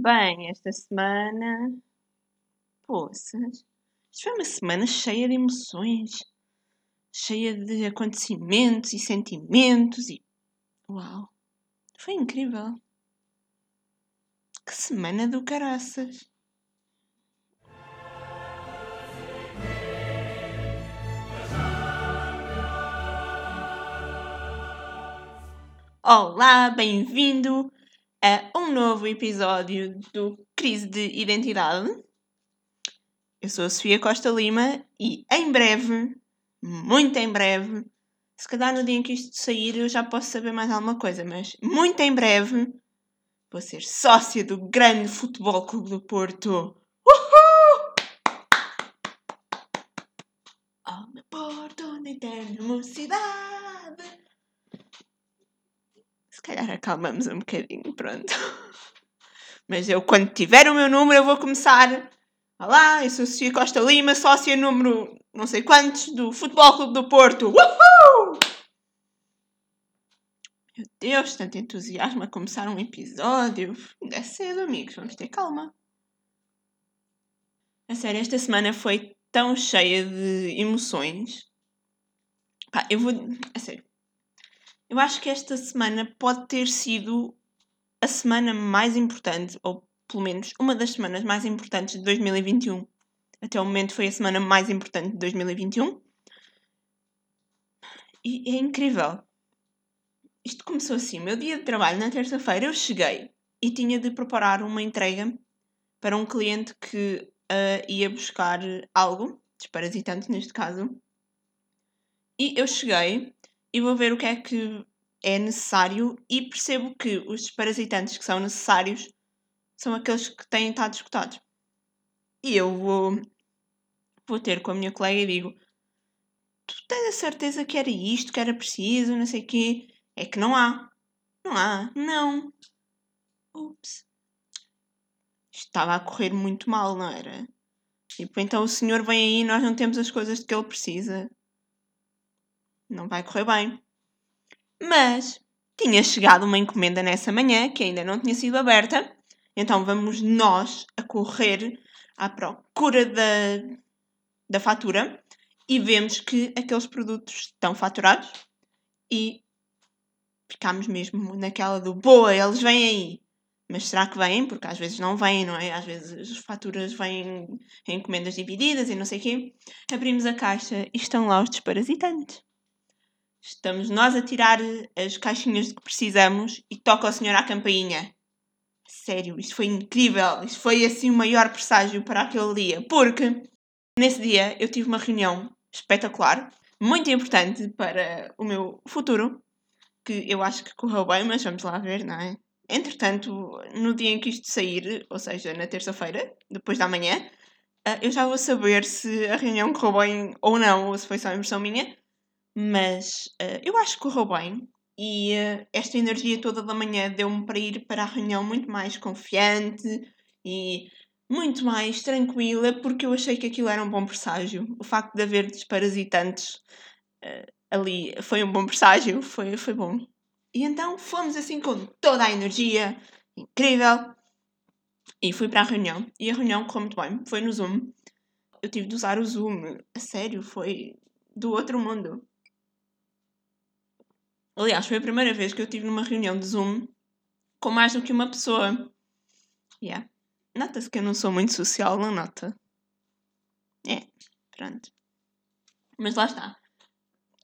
Bem, esta semana. Poças. Isto foi uma semana cheia de emoções, cheia de acontecimentos e sentimentos e. Uau! Foi incrível! Que semana do caraças! Olá, bem-vindo a um novo episódio do Crise de Identidade. Eu sou a Sofia Costa Lima e em breve, muito em breve, se calhar no dia em que isto sair eu já posso saber mais alguma coisa, mas muito em breve vou ser sócia do grande Futebol Clube do Porto. Uhul! Oh, meu Porto, na eterna mocidade. Se calhar acalmamos um bocadinho, pronto. Mas eu, quando tiver o meu número, eu vou começar. Olá, eu sou Sofia Costa Lima, sócia número não sei quantos do Futebol Clube do Porto. Uhul! Meu Deus, tanto entusiasmo a começar um episódio. É cedo, amigos, vamos ter calma. A sério, esta semana foi tão cheia de emoções. Pá, eu vou. A sério. Eu acho que esta semana pode ter sido a semana mais importante, ou pelo menos uma das semanas mais importantes de 2021. Até o momento foi a semana mais importante de 2021. E é incrível. Isto começou assim. Meu dia de trabalho, na terça-feira, eu cheguei e tinha de preparar uma entrega para um cliente que uh, ia buscar algo, desparasitante neste caso. E eu cheguei e vou ver o que é que é necessário e percebo que os desparasitantes que são necessários são aqueles que têm estado escutados. E eu vou, vou ter com a minha colega e digo: Tu tens a certeza que era isto, que era preciso, não sei o quê? É que não há. Não há. Não. Ups. Estava a correr muito mal, não era? Tipo, então o senhor vem aí e nós não temos as coisas de que ele precisa. Não vai correr bem. Mas tinha chegado uma encomenda nessa manhã que ainda não tinha sido aberta, então vamos nós a correr à procura da, da fatura e vemos que aqueles produtos estão faturados e ficámos mesmo naquela do boa, eles vêm aí. Mas será que vêm? Porque às vezes não vêm, não é? Às vezes as faturas vêm em encomendas divididas e não sei o quê. Abrimos a caixa e estão lá os desparasitantes. Estamos nós a tirar as caixinhas de que precisamos e toca o senhor à campainha. Sério, isto foi incrível. Isto foi assim o maior presságio para aquele dia. Porque nesse dia eu tive uma reunião espetacular, muito importante para o meu futuro, que eu acho que correu bem, mas vamos lá ver, não é? Entretanto, no dia em que isto sair, ou seja, na terça-feira, depois da manhã, eh, eu já vou saber se a reunião correu bem ou não, ou se foi só impressão minha. Mas uh, eu acho que correu bem e uh, esta energia toda da manhã deu-me para ir para a reunião muito mais confiante e muito mais tranquila porque eu achei que aquilo era um bom presságio. O facto de haver desparasitantes uh, ali foi um bom presságio, foi, foi bom. E então fomos assim com toda a energia, incrível. E fui para a reunião. E a reunião correu muito bem. Foi no Zoom. Eu tive de usar o Zoom. A sério, foi do outro mundo. Aliás, foi a primeira vez que eu estive numa reunião de Zoom com mais do que uma pessoa. Yeah. Nota-se que eu não sou muito social, não nota? É, pronto. Mas lá está.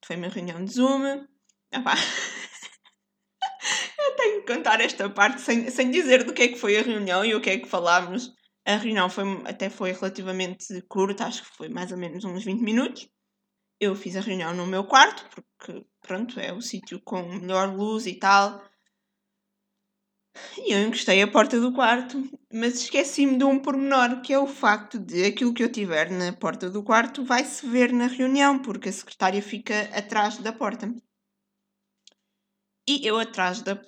Foi uma reunião de Zoom. Epá. eu tenho que contar esta parte sem, sem dizer do que é que foi a reunião e o que é que falámos. A reunião foi, até foi relativamente curta, acho que foi mais ou menos uns 20 minutos. Eu fiz a reunião no meu quarto, porque pronto, é o sítio com melhor luz e tal. E eu encostei a porta do quarto, mas esqueci-me de um pormenor, que é o facto de aquilo que eu tiver na porta do quarto vai-se ver na reunião, porque a secretária fica atrás da porta. E eu atrás da,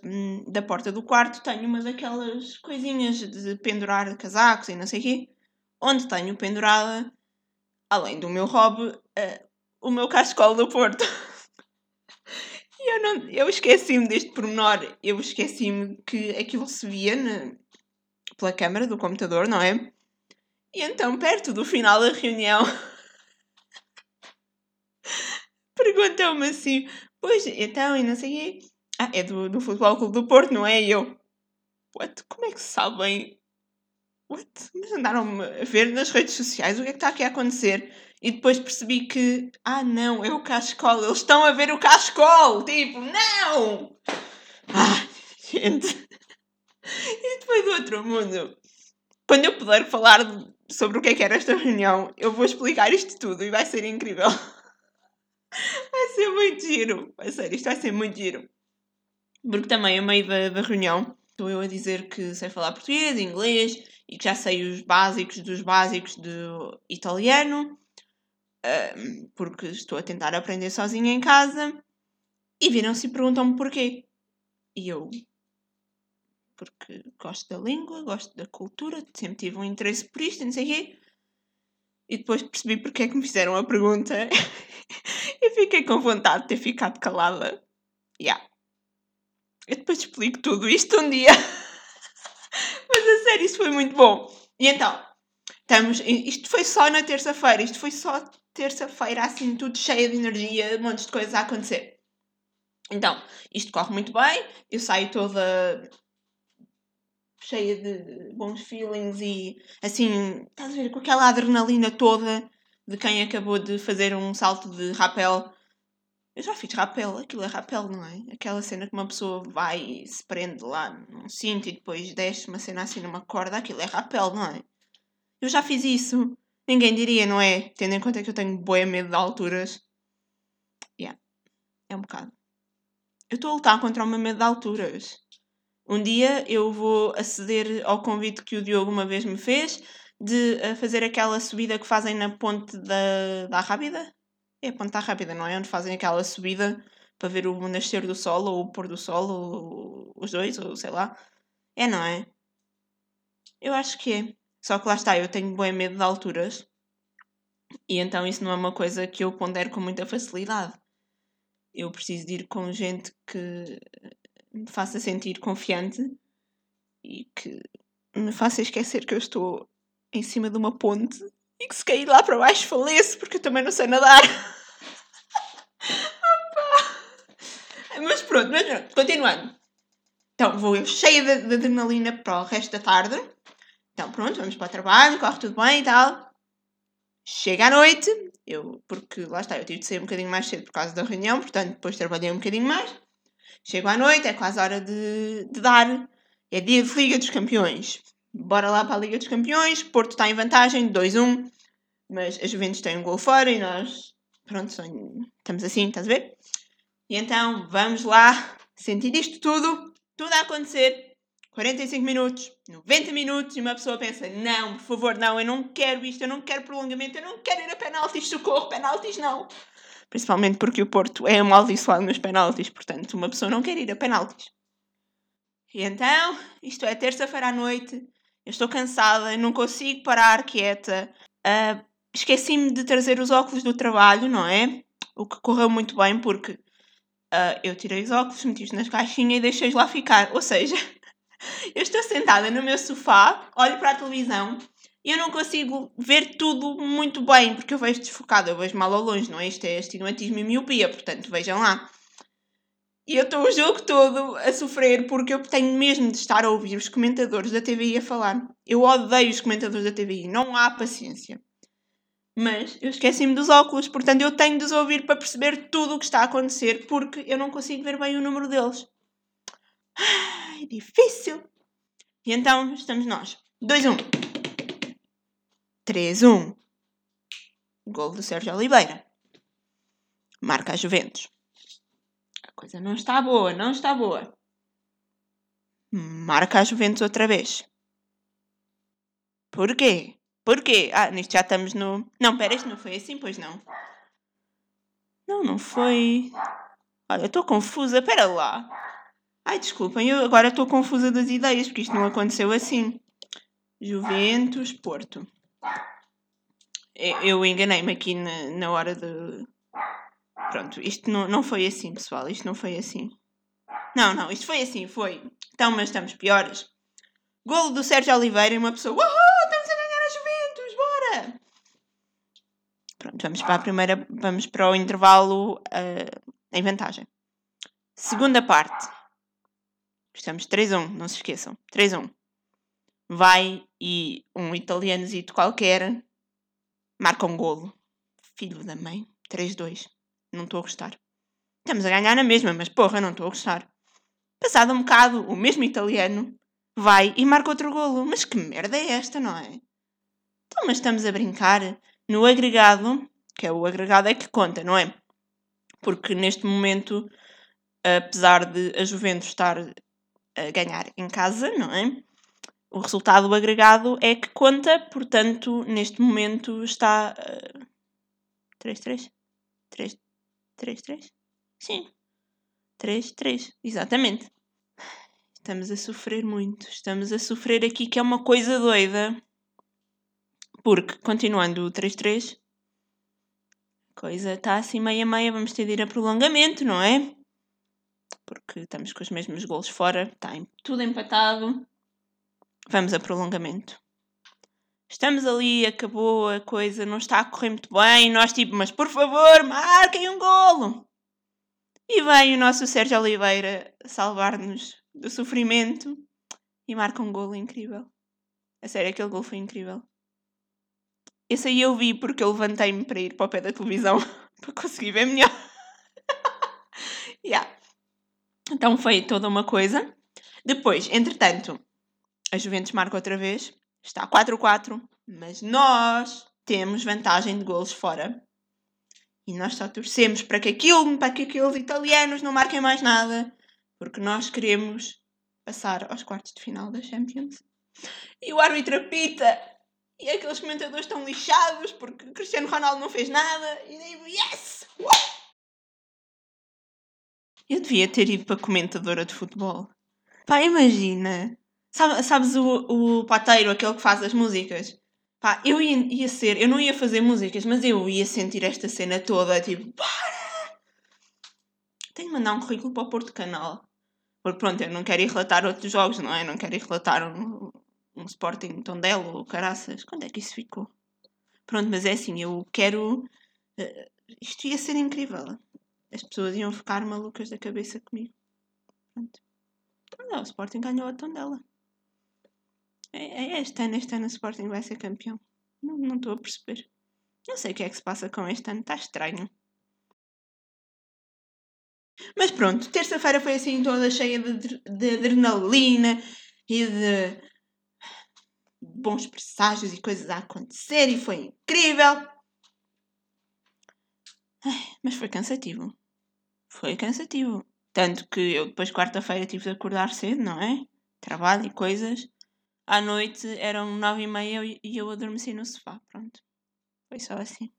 da porta do quarto tenho uma daquelas coisinhas de pendurar casacos e não sei o quê, onde tenho pendurada, além do meu hobby, uh, o meu cascol do Porto. eu, não, eu esqueci-me deste pormenor. Eu esqueci-me que aquilo se via. Na... pela câmara do computador, não é? E então, perto do final da reunião, perguntou-me assim: Pois, então, e não sei o quê. Ah, é do, do Futebol Clube do Porto, não é? E eu, what? Como é que sabem? What? Mas andaram-me a ver nas redes sociais o que é que está aqui a acontecer? E depois percebi que, ah, não, é o Cascol, eles estão a ver o Cascol! Tipo, não! Ah, gente. Isto foi do outro mundo. Quando eu puder falar sobre o que é que era esta reunião, eu vou explicar isto tudo e vai ser incrível. Vai ser muito giro. Vai ser, isto vai ser muito giro. Porque também, a meio da, da reunião, estou eu a dizer que sei falar português, inglês e que já sei os básicos dos básicos do italiano, porque estou a tentar aprender sozinha em casa. E viram-se e perguntam-me porquê. E eu, porque gosto da língua, gosto da cultura, sempre tive um interesse por isto, não sei o quê. E depois percebi porque é que me fizeram a pergunta e fiquei com vontade de ter ficado calada. Yeah. Eu depois explico tudo isto um dia. Mas a sério, isso foi muito bom. E então, estamos. Isto foi só na terça-feira. Isto foi só terça-feira, assim, tudo cheio de energia, um monte de coisas a acontecer. Então, isto corre muito bem. Eu saio toda cheia de bons feelings e assim, estás a ver, com aquela adrenalina toda de quem acabou de fazer um salto de rapel. Eu já fiz rapel, aquilo é rapel, não é? Aquela cena que uma pessoa vai e se prende lá num cinto e depois desce uma cena assim numa corda, aquilo é rapel, não é? Eu já fiz isso. Ninguém diria, não é? Tendo em conta que eu tenho boé medo de alturas. Yeah. É um bocado. Eu estou a lutar contra o meu medo de alturas. Um dia eu vou aceder ao convite que o Diogo uma vez me fez de uh, fazer aquela subida que fazem na ponte da, da Rábida. É a ponte da Rábida, não é? Onde fazem aquela subida para ver o nascer do sol ou o pôr do sol, ou os dois, ou sei lá. É, não é? Eu acho que é. Só que lá está, eu tenho bem medo de alturas. E então isso não é uma coisa que eu pondero com muita facilidade. Eu preciso de ir com gente que me faça sentir confiante e que me faça esquecer que eu estou em cima de uma ponte e que se cair lá para baixo faleço porque eu também não sei nadar. mas pronto, mas pronto, continuando. Então vou eu cheia de, de, adrenalina para o resto da tarde. Então pronto, vamos para o trabalho, corre tudo bem e tal. Chega à noite, eu, porque lá está, eu tive de sair um bocadinho mais cedo por causa da reunião, portanto depois trabalhei um bocadinho mais. Chego à noite, é quase hora de, de dar. É dia de Liga dos Campeões. Bora lá para a Liga dos Campeões. Porto está em vantagem, 2-1. Mas a Juventus tem um gol fora e nós, pronto, estamos assim, estás a ver? E então, vamos lá sentir isto tudo, tudo a acontecer. 45 minutos, 90 minutos, e uma pessoa pensa: não, por favor, não, eu não quero isto, eu não quero prolongamento, eu não quero ir a penaltis, socorro, penaltis não principalmente porque o Porto é amaldiçoado nos penaltis, portanto, uma pessoa não quer ir a penaltis. E então, isto é terça-feira à noite, eu estou cansada, não consigo parar quieta. Uh, Esqueci-me de trazer os óculos do trabalho, não é? O que correu muito bem porque uh, eu tirei os óculos, meti-os nas caixinhas e deixei-os lá ficar. Ou seja, eu estou sentada no meu sofá, olho para a televisão e eu não consigo ver tudo muito bem, porque eu vejo desfocado, eu vejo mal ao longe, não é? Isto é estigmatismo e miopia, portanto, vejam lá. E eu estou o jogo todo a sofrer porque eu tenho mesmo de estar a ouvir os comentadores da TVI a falar. Eu odeio os comentadores da TVI, não há paciência. Mas eu esqueci-me dos óculos, portanto eu tenho de os ouvir para perceber tudo o que está a acontecer porque eu não consigo ver bem o número deles. Ai, difícil. E então estamos nós. 2-1. Um. 3-1. Gol do Sérgio Oliveira. Marca a Juventus. A coisa não está boa, não está boa. Marca a Juventus outra vez. Porquê? Porquê? Ah, nisto já estamos no. Não, pera, isto não foi assim, pois não. Não, não foi. Olha, estou confusa, pera lá. Ai, desculpem, eu agora estou confusa das ideias, porque isto não aconteceu assim. Juventus, Porto. Eu enganei-me aqui na, na hora de. Pronto, isto não, não foi assim, pessoal. Isto não foi assim. Não, não, isto foi assim, foi. Então, mas estamos piores. Golo do Sérgio Oliveira e uma pessoa, uhul, estamos a ganhar a Juventus, bora! Pronto, vamos para a primeira, vamos para o intervalo uh, em vantagem. Segunda parte. Estamos 3-1, não se esqueçam. 3-1. Vai e um italianozito qualquer marca um golo. Filho da mãe. 3-2. Não estou a gostar. Estamos a ganhar na mesma, mas porra, não estou a gostar. Passado um bocado, o mesmo italiano vai e marca outro golo. Mas que merda é esta, não é? Então, mas estamos a brincar no agregado, que é o agregado é que conta, não é? Porque neste momento, apesar de a Juventus estar ganhar em casa, não é? O resultado agregado é que conta, portanto, neste momento está. 3-3? 3-3? Sim. 3-3, exatamente. Estamos a sofrer muito. Estamos a sofrer aqui, que é uma coisa doida. Porque, continuando o 3-3, a coisa está assim meia-meia. Vamos ter de ir a prolongamento, não é? Porque estamos com os mesmos golos fora. Está tudo empatado. Vamos a prolongamento. Estamos ali, acabou a coisa, não está a correr muito bem. Nós, tipo, mas por favor, marquem um golo. E vem o nosso Sérgio Oliveira salvar-nos do sofrimento e marca um golo incrível. A sério, aquele golo foi incrível. Esse aí eu vi porque eu levantei-me para ir para o pé da televisão para conseguir ver melhor. yeah. Então foi toda uma coisa. Depois, entretanto, a Juventus marca outra vez. Está 4-4. Mas nós temos vantagem de golos fora. E nós só torcemos para que aquilo, para que aqueles italianos não marquem mais nada. Porque nós queremos passar aos quartos de final da Champions. E o árbitro apita. E aqueles comentadores estão lixados porque Cristiano Ronaldo não fez nada. E digo, yes! Eu devia ter ido para comentadora de futebol. Pá, imagina. Sabe, sabes o, o pateiro, aquele que faz as músicas? Pá, eu ia, ia ser, eu não ia fazer músicas, mas eu ia sentir esta cena toda, tipo, para! Tenho de mandar um currículo para o Porto Canal. Porque pronto, eu não quero ir relatar outros jogos, não é? Não quero ir relatar um, um Sporting Tondela ou Caraças. Quando é que isso ficou? Pronto, mas é assim, eu quero. Uh, isto ia ser incrível. As pessoas iam ficar malucas da cabeça comigo. Pronto. O Sporting ganhou a Tondela. É, é este ano, este ano o Sporting vai ser campeão. Não estou a perceber. Não sei o que é que se passa com este ano, está estranho. Mas pronto, terça-feira foi assim toda cheia de, de adrenalina e de bons presságios e coisas a acontecer e foi incrível. Mas foi cansativo. Foi cansativo. Tanto que eu depois quarta-feira tive de acordar cedo, não é? Trabalho e coisas. À noite eram nove e meia e eu adormeci no sofá. Pronto. Foi só assim.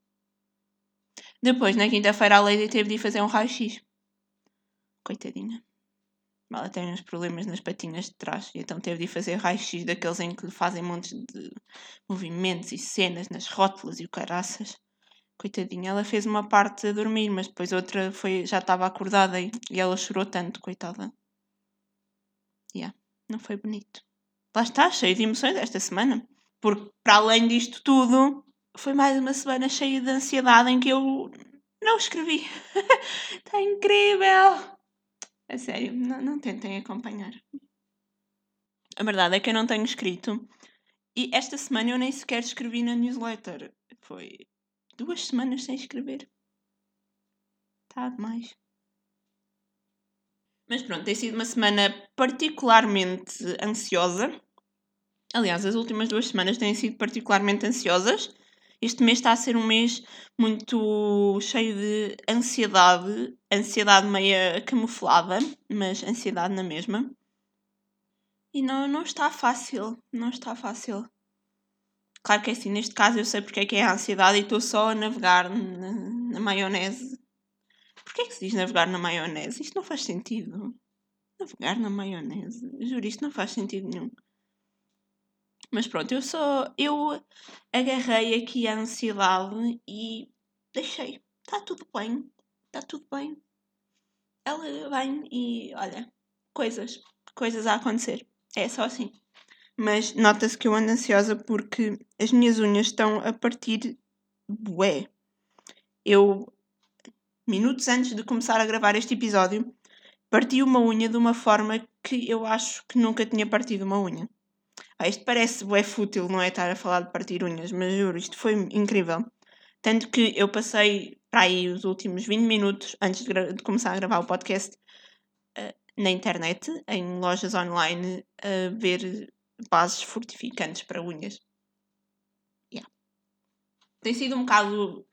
Depois, na quinta-feira, a Lady teve de ir fazer um raio-x. Coitadinha. Ela tem uns problemas nas patinhas de trás e então teve de ir fazer raio-x daqueles em que fazem montes de movimentos e cenas nas rótulas e o caraças. Coitadinha, ela fez uma parte a dormir, mas depois outra foi, já estava acordada e, e ela chorou tanto, coitada. Yeah, não foi bonito. Lá está, cheio de emoções esta semana. Porque, para além disto tudo, foi mais uma semana cheia de ansiedade em que eu não escrevi. Está incrível! A sério, não, não tentem acompanhar. A verdade é que eu não tenho escrito. E esta semana eu nem sequer escrevi na newsletter. Foi duas semanas sem escrever. Está demais. Mas pronto, tem sido uma semana particularmente ansiosa. Aliás, as últimas duas semanas têm sido particularmente ansiosas. Este mês está a ser um mês muito cheio de ansiedade, ansiedade meia camuflada, mas ansiedade na mesma. E não, não está fácil, não está fácil. Claro que é assim, neste caso eu sei porque é que é a ansiedade e estou só a navegar na, na maionese. Porquê é que se diz navegar na maionese? Isto não faz sentido. Navegar na maionese. Juro, isto não faz sentido nenhum. Mas pronto, eu só. Eu agarrei aqui a ansiedade e deixei. Está tudo bem. Está tudo bem. Ela vem e olha, coisas. Coisas a acontecer. É só assim. Mas nota-se que eu ando ansiosa porque as minhas unhas estão a partir bué. Eu, minutos antes de começar a gravar este episódio, parti uma unha de uma forma que eu acho que nunca tinha partido uma unha. Ah, isto parece bué fútil, não é estar a falar de partir unhas, mas juro, isto foi incrível. Tanto que eu passei para aí os últimos 20 minutos antes de, de começar a gravar o podcast uh, na internet, em lojas online, a ver bases fortificantes para unhas. Yeah. Tem sido um bocado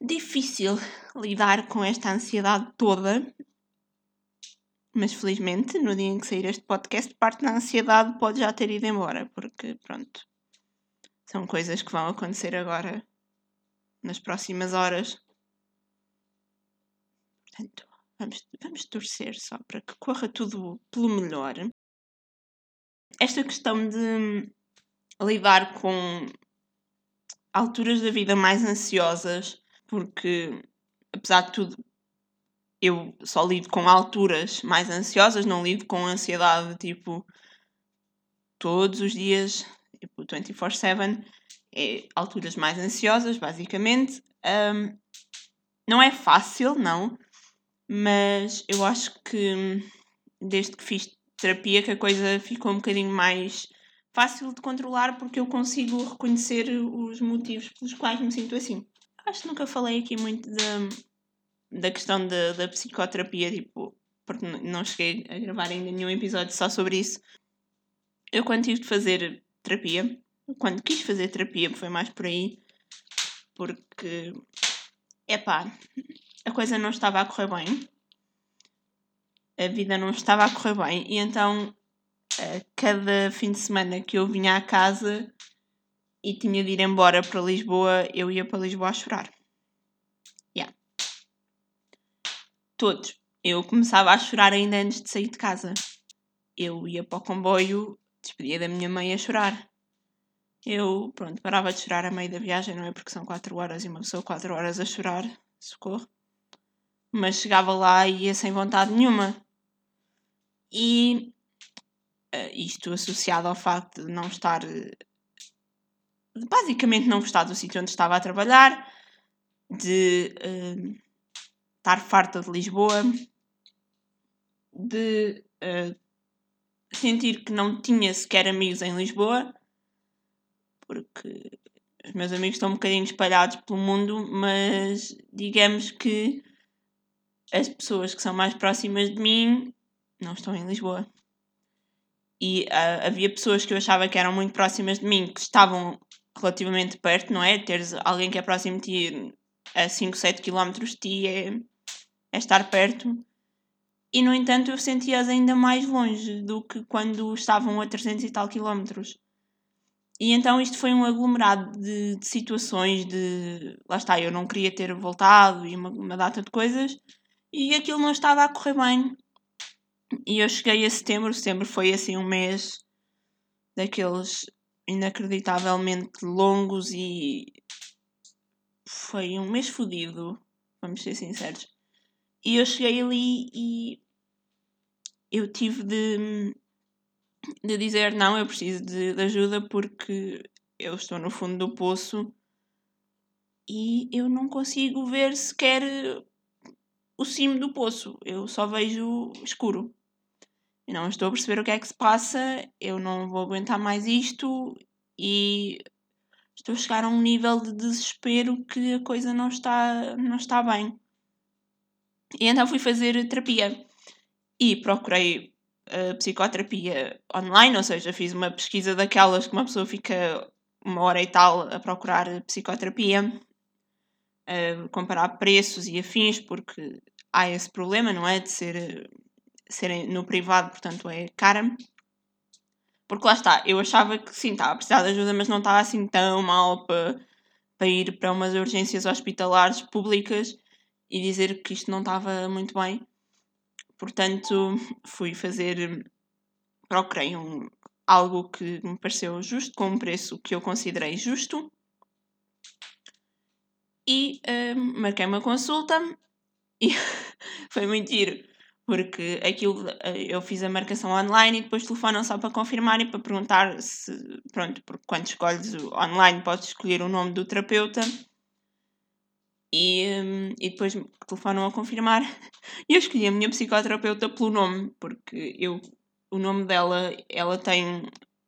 difícil lidar com esta ansiedade toda, mas felizmente, no dia em que sair este podcast, parte da ansiedade pode já ter ido embora, porque pronto, são coisas que vão acontecer agora nas próximas horas. Portanto, vamos, vamos torcer só para que corra tudo pelo melhor. Esta questão de lidar com alturas da vida mais ansiosas, porque apesar de tudo eu só lido com alturas mais ansiosas, não lido com ansiedade tipo todos os dias, tipo 24/7, é alturas mais ansiosas, basicamente. Um, não é fácil, não, mas eu acho que desde que fiz terapia que a coisa ficou um bocadinho mais fácil de controlar porque eu consigo reconhecer os motivos pelos quais me sinto assim. Acho que nunca falei aqui muito da, da questão da, da psicoterapia, tipo, porque não cheguei a gravar ainda nenhum episódio só sobre isso. Eu quando tive de fazer terapia, quando quis fazer terapia foi mais por aí, porque, epá, a coisa não estava a correr bem, a vida não estava a correr bem, e então cada fim de semana que eu vinha à casa e tinha de ir embora para Lisboa, eu ia para Lisboa a chorar. Yeah. Todos. Eu começava a chorar ainda antes de sair de casa. Eu ia para o comboio, despedia da minha mãe a chorar. Eu, pronto, parava de chorar a meio da viagem, não é? Porque são 4 horas e uma pessoa 4 horas a chorar, socorro. Mas chegava lá e ia sem vontade nenhuma. E uh, isto associado ao facto de não estar. Uh, basicamente, não gostar do sítio onde estava a trabalhar, de uh, estar farta de Lisboa, de sentir que não tinha sequer amigos em Lisboa porque os meus amigos estão um bocadinho espalhados pelo mundo, mas digamos que as pessoas que são mais próximas de mim não estão em Lisboa. E uh, havia pessoas que eu achava que eram muito próximas de mim, que estavam relativamente perto, não é? Teres alguém que é próximo de ti a 5, 7 km de ti é, é estar perto. E no entanto eu sentia-as ainda mais longe do que quando estavam a 300 e tal quilómetros. E então isto foi um aglomerado de, de, situações de. Lá está, eu não queria ter voltado e uma, uma, data de coisas e aquilo não estava a correr bem. E eu cheguei a setembro, setembro foi assim um mês daqueles inacreditavelmente longos e foi um mês fodido, vamos ser sinceros. E eu cheguei ali e eu tive de de dizer não, eu preciso de, de ajuda porque eu estou no fundo do poço e eu não consigo ver sequer o cimo do poço, eu só vejo escuro. Eu não estou a perceber o que é que se passa, eu não vou aguentar mais isto e estou a chegar a um nível de desespero que a coisa não está, não está bem. E então fui fazer terapia e procurei psicoterapia online, ou seja, fiz uma pesquisa daquelas que uma pessoa fica uma hora e tal a procurar psicoterapia, a comparar preços e afins, porque há esse problema, não é? De ser, ser no privado, portanto é cara. Porque lá está, eu achava que sim, estava a precisar de ajuda, mas não estava assim tão mal para, para ir para umas urgências hospitalares públicas e dizer que isto não estava muito bem. Portanto, fui fazer. Procurei um, algo que me pareceu justo, com um preço que eu considerei justo. E uh, marquei uma consulta e foi muito giro, Porque aquilo, eh, eu fiz a marcação online e depois telefonam só para confirmar e para perguntar se, pronto, porque quando escolhes online podes escolher o nome do terapeuta e, hum, e depois telefonam a confirmar. E eu escolhi a minha psicoterapeuta pelo nome, porque eu, o nome dela, ela tem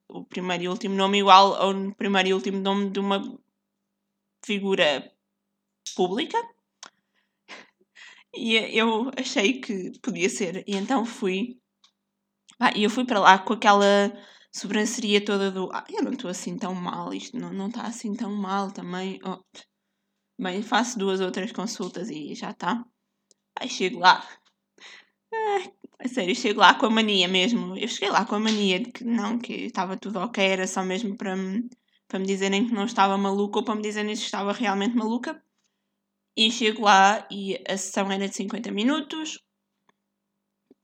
o primeiro e último nome igual ao primeiro e último nome de uma figura pública. E eu achei que podia ser. E então fui. Ah, e eu fui para lá com aquela sobranceria toda do. Ah, eu não estou assim tão mal, isto não está assim tão mal também. Oh. Bem, faço duas ou três consultas e já está. Aí chego lá. Ah, sério, chego lá com a mania mesmo. Eu cheguei lá com a mania de que não, que estava tudo ok, era só mesmo para me, para me dizerem que não estava maluca ou para me dizerem que estava realmente maluca. E chego lá e a sessão era de 50 minutos,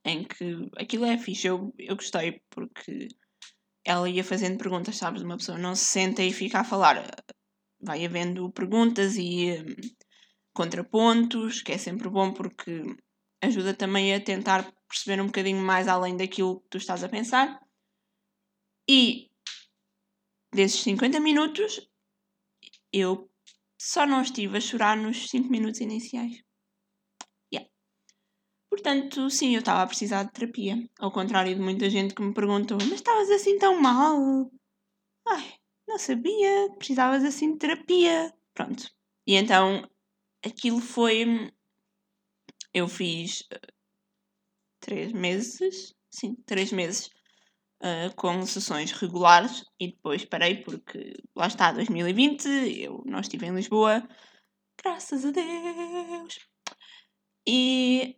em que aquilo é fixe, eu, eu gostei porque ela ia fazendo perguntas, sabes? Uma pessoa não se senta e fica a falar, vai havendo perguntas e um, contrapontos, que é sempre bom porque ajuda também a tentar perceber um bocadinho mais além daquilo que tu estás a pensar. E desses 50 minutos, eu só não estive a chorar nos 5 minutos iniciais. Yeah. Portanto, sim, eu estava a precisar de terapia. Ao contrário de muita gente que me perguntou: Mas estavas assim tão mal? Ai, não sabia, precisavas assim de terapia. Pronto. E então, aquilo foi. Eu fiz. Uh, três meses. Sim, três meses uh, com sessões regulares e depois parei porque lá está 2020, eu não estive em Lisboa, graças a Deus. E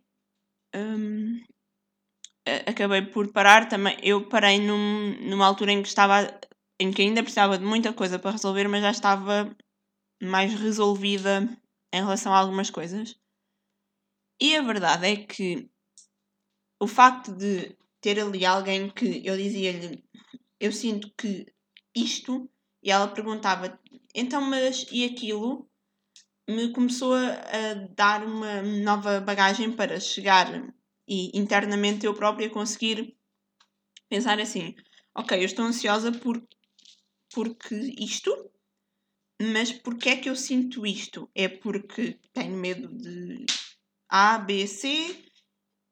um, acabei por parar também. Eu parei num, numa altura em que estava em que ainda precisava de muita coisa para resolver, mas já estava mais resolvida em relação a algumas coisas. E a verdade é que o facto de ter ali alguém que eu dizia-lhe, eu sinto que isto, e ela perguntava, então, mas e aquilo? Me começou a, dar uma nova bagagem para chegar e internamente eu própria conseguir pensar assim: ok, eu estou ansiosa por, porque isto, mas porquê é que eu sinto isto? É porque tenho medo de A, B, C,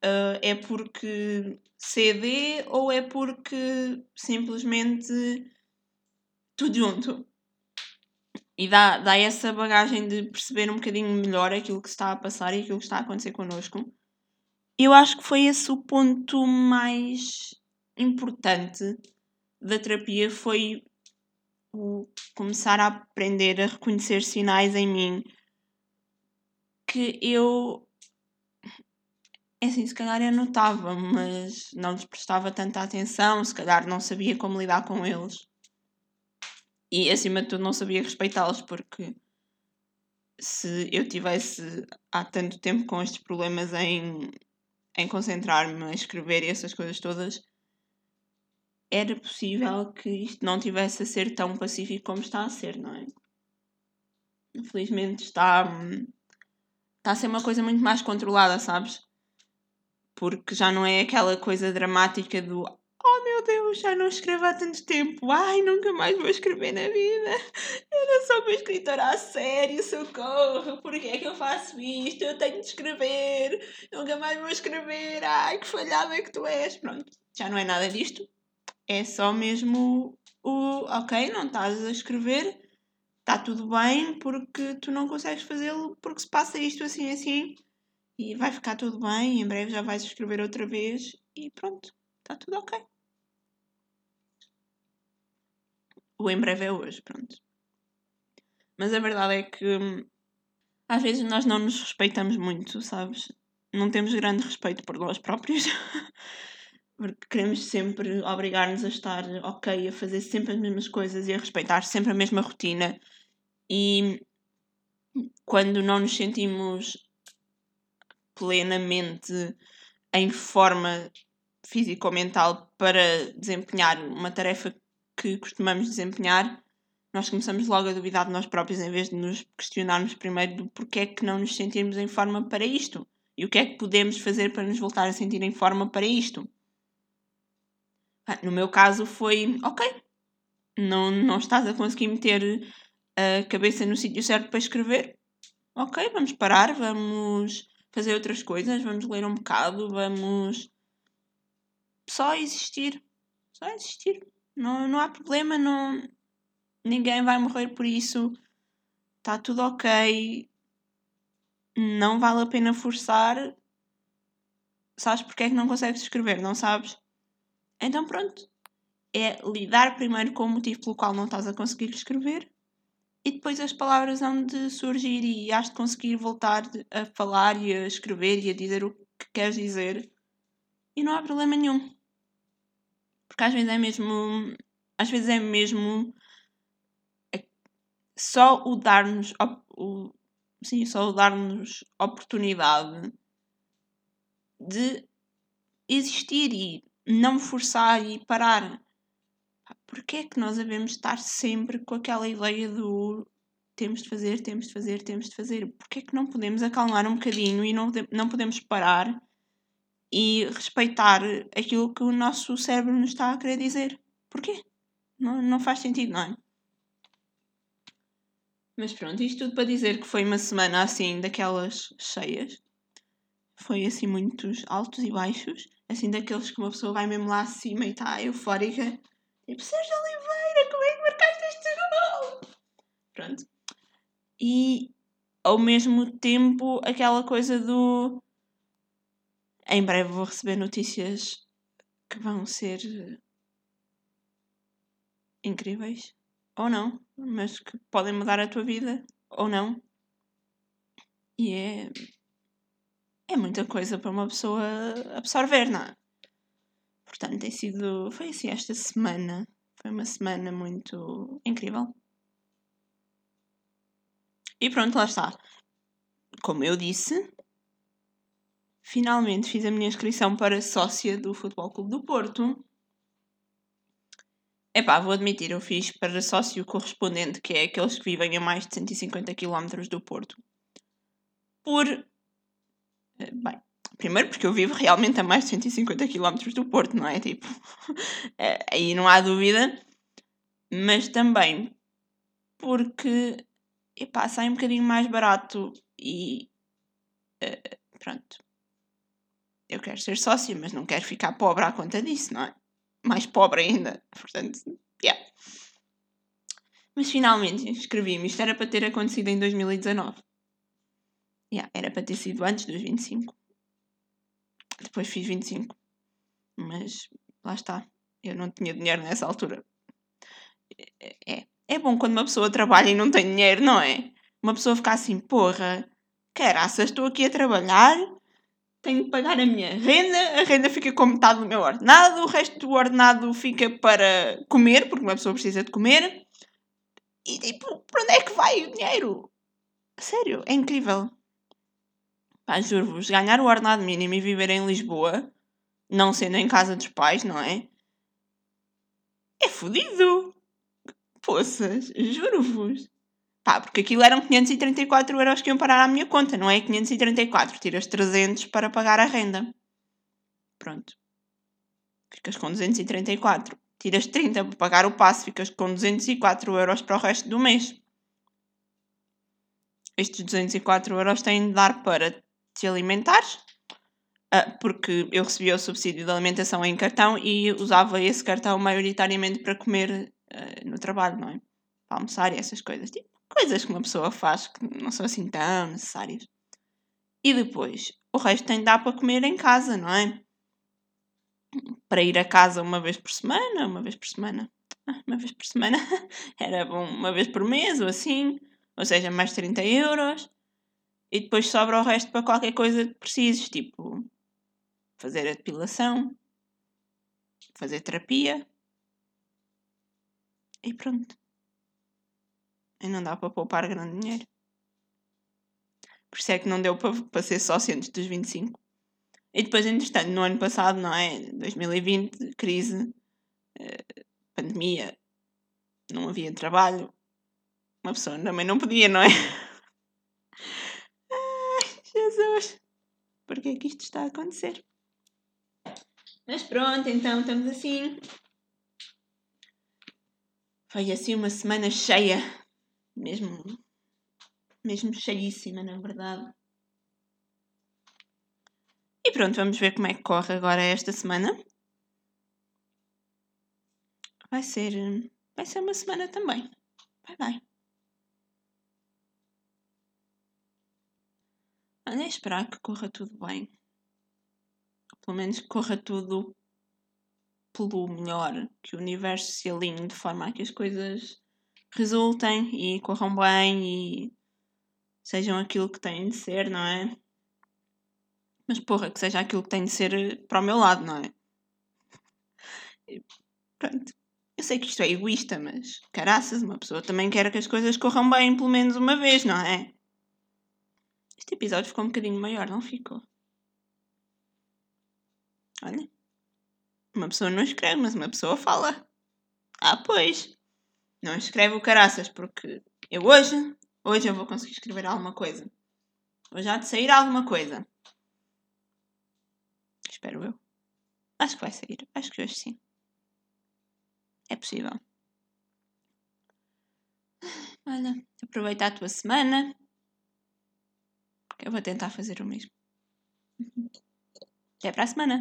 uh, é porque CD ou é porque simplesmente tudo junto. E dá, dá essa bagagem de perceber um bocadinho melhor aquilo que está a passar e aquilo que está a acontecer connosco. Eu acho que foi esse o ponto mais importante da terapia foi o começar a aprender a reconhecer sinais em mim que eu é assim, se calhar eu notava, mas não lhes prestava tanta atenção, se calhar não sabia como lidar com eles. E acima de tudo não sabia respeitá-los, porque se eu tivesse há tanto tempo com estes problemas em, em concentrar-me a escrever e essas coisas todas, era possível que isto não tivesse a ser tão pacífico como está a ser, não é? Infelizmente está, está a ser uma coisa muito mais controlada, sabes? Porque já não é aquela coisa dramática do oh meu Deus, já não escrevo há tanto tempo, ai, nunca mais vou escrever na vida, eu não sou uma escritora a sério, socorro, porque é que eu faço isto? Eu tenho de escrever, nunca mais vou escrever, ai, que falhada que tu és. Pronto, já não é nada disto, é só mesmo o ok, não estás a escrever, está tudo bem, porque tu não consegues fazê-lo, porque se passa isto assim assim e vai ficar tudo bem, em breve já vais escrever outra vez e pronto, está tudo ok. O em breve é hoje, pronto. Mas a verdade é que hum, às vezes nós não nos respeitamos muito, sabes? Não temos grande respeito por nós próprios. Porque queremos sempre obrigar-nos a estar ok, a fazer sempre as mesmas coisas e a respeitar sempre a mesma rotina. E quando não nos sentimos plenamente em forma físico-mental para desempenhar uma tarefa que costumamos desempenhar, nós começamos logo a duvidar de nós próprios em vez de nos questionarmos primeiro do porquê é que não nos sentimos em forma para isto. E o que é que podemos fazer para nos voltar a sentir em forma para isto? no meu caso foi, ok, não, não estás a conseguir meter a cabeça no sítio certo para escrever, ok, vamos parar, vamos fazer outras coisas, vamos ler um bocado, vamos só existir. Só existir. Não, não há problema, não, ninguém vai morrer por isso. Está tudo ok. Não vale a pena forçar. Sabes porque é que não consegues escrever? Não sabes? Então pronto. É lidar primeiro com o motivo pelo qual não estás a conseguir escrever e depois as palavras hão de surgir e has de conseguir voltar a falar e a escrever e a dizer o que queres dizer e não há problema nenhum. Porque às vezes é mesmo. Às vezes é mesmo. É só o dar-nos. Sim, só o dar-nos oportunidade de existir e não forçar e parar. Porquê é que nós devemos estar sempre com aquela ideia do temos de fazer, temos de fazer, temos de fazer? Porquê é que não podemos acalmar um bocadinho e não, não podemos parar e respeitar aquilo que o nosso cérebro nos está a querer dizer? Porquê? Não, não faz sentido, não é? Mas pronto, isto tudo para dizer que foi uma semana assim daquelas cheias. Foi assim muitos altos e baixos assim daqueles que uma pessoa vai mesmo lá acima e está eufórica. Tipo, Sérgio Oliveira, como é que marcaste este gol? Pronto. E ao mesmo tempo aquela coisa do em breve vou receber notícias que vão ser incríveis ou não, mas que podem mudar a tua vida ou não. E é é muita coisa para uma pessoa absorver, não é? Portanto, tem sido. Foi assim esta semana. Foi uma semana muito incrível. E pronto, lá está. Como eu disse, finalmente fiz a minha inscrição para sócia do Futebol Clube do Porto. Epá, vou admitir, eu fiz para sócio correspondente, que é aqueles que vivem a mais de 150 km do Porto. Por Bem, primeiro porque eu vivo realmente a mais de 150 km do Porto, não é? Tipo, é, aí não há dúvida. Mas também porque, epá, sai um bocadinho mais barato e uh, pronto. Eu quero ser sócia, mas não quero ficar pobre à conta disso, não é? Mais pobre ainda. Portanto, yeah. Mas finalmente inscrevi-me. Isto era para ter acontecido em 2019. Yeah, era para ter sido antes dos 25. Depois fiz 25. Mas lá está. Eu não tinha dinheiro nessa altura. É, é bom quando uma pessoa trabalha e não tem dinheiro, não é? Uma pessoa fica assim, porra, caraças, estou aqui a trabalhar, tenho de pagar a minha renda, a renda fica com metade do meu ordenado, o resto do ordenado fica para comer, porque uma pessoa precisa de comer. E tipo, para onde é que vai o dinheiro? Sério, é incrível. Pá, juro-vos, ganhar o ordenado mínimo e viver em Lisboa, não sendo em casa dos pais, não é? É fodido! Poças, juro-vos. Pá, porque aquilo eram 534 euros que iam parar à minha conta, não é 534. Tiras 300 para pagar a renda. Pronto. Ficas com 234. Tiras 30 para pagar o passe, ficas com 204 euros para o resto do mês. Estes 204 euros têm de dar para te alimentares, uh, porque eu recebia o subsídio de alimentação em cartão e usava esse cartão maioritariamente para comer uh, no trabalho, não é? Para almoçar e essas coisas. Tipo, coisas que uma pessoa faz que não são assim tão necessárias. E depois, o resto tem de dar para comer em casa, não é? Para ir a casa uma vez por semana, uma vez por semana. Ah, uma vez por semana era bom, uma vez por mês ou assim, ou seja, mais 30 euros e depois sobra o resto para qualquer coisa que precises, tipo fazer a depilação, fazer terapia e pronto. E não dá para poupar grande dinheiro. Por isso é que não deu para, para ser sócio antes dos 25. E depois, entretanto, no ano passado, não é? 2020, crise, eh, pandemia, não havia trabalho. Uma pessoa também não podia, não é? Jesus. porque é que isto está a acontecer. Mas pronto, então estamos assim. Foi assim uma semana cheia. Mesmo. Mesmo cheíssima, na verdade. E pronto, vamos ver como é que corre agora esta semana. Vai ser. Vai ser uma semana também. Vai, vai. Olha, esperar que corra tudo bem. Pelo menos que corra tudo pelo melhor. Que o universo se alinhe de forma a que as coisas resultem e corram bem e sejam aquilo que têm de ser, não é? Mas porra, que seja aquilo que tem de ser para o meu lado, não é? E pronto. Eu sei que isto é egoísta, mas caraças, uma pessoa também quer que as coisas corram bem pelo menos uma vez, não é? Este episódio ficou um bocadinho maior, não ficou? Olha. Uma pessoa não escreve, mas uma pessoa fala. Ah, pois. Não escreve o caraças, porque eu hoje, hoje eu vou conseguir escrever alguma coisa. Hoje há de sair alguma coisa. Espero eu. Acho que vai sair. Acho que hoje sim. É possível. Olha, aproveita a tua semana. Eu vou tentar fazer o mesmo. Até para a semana!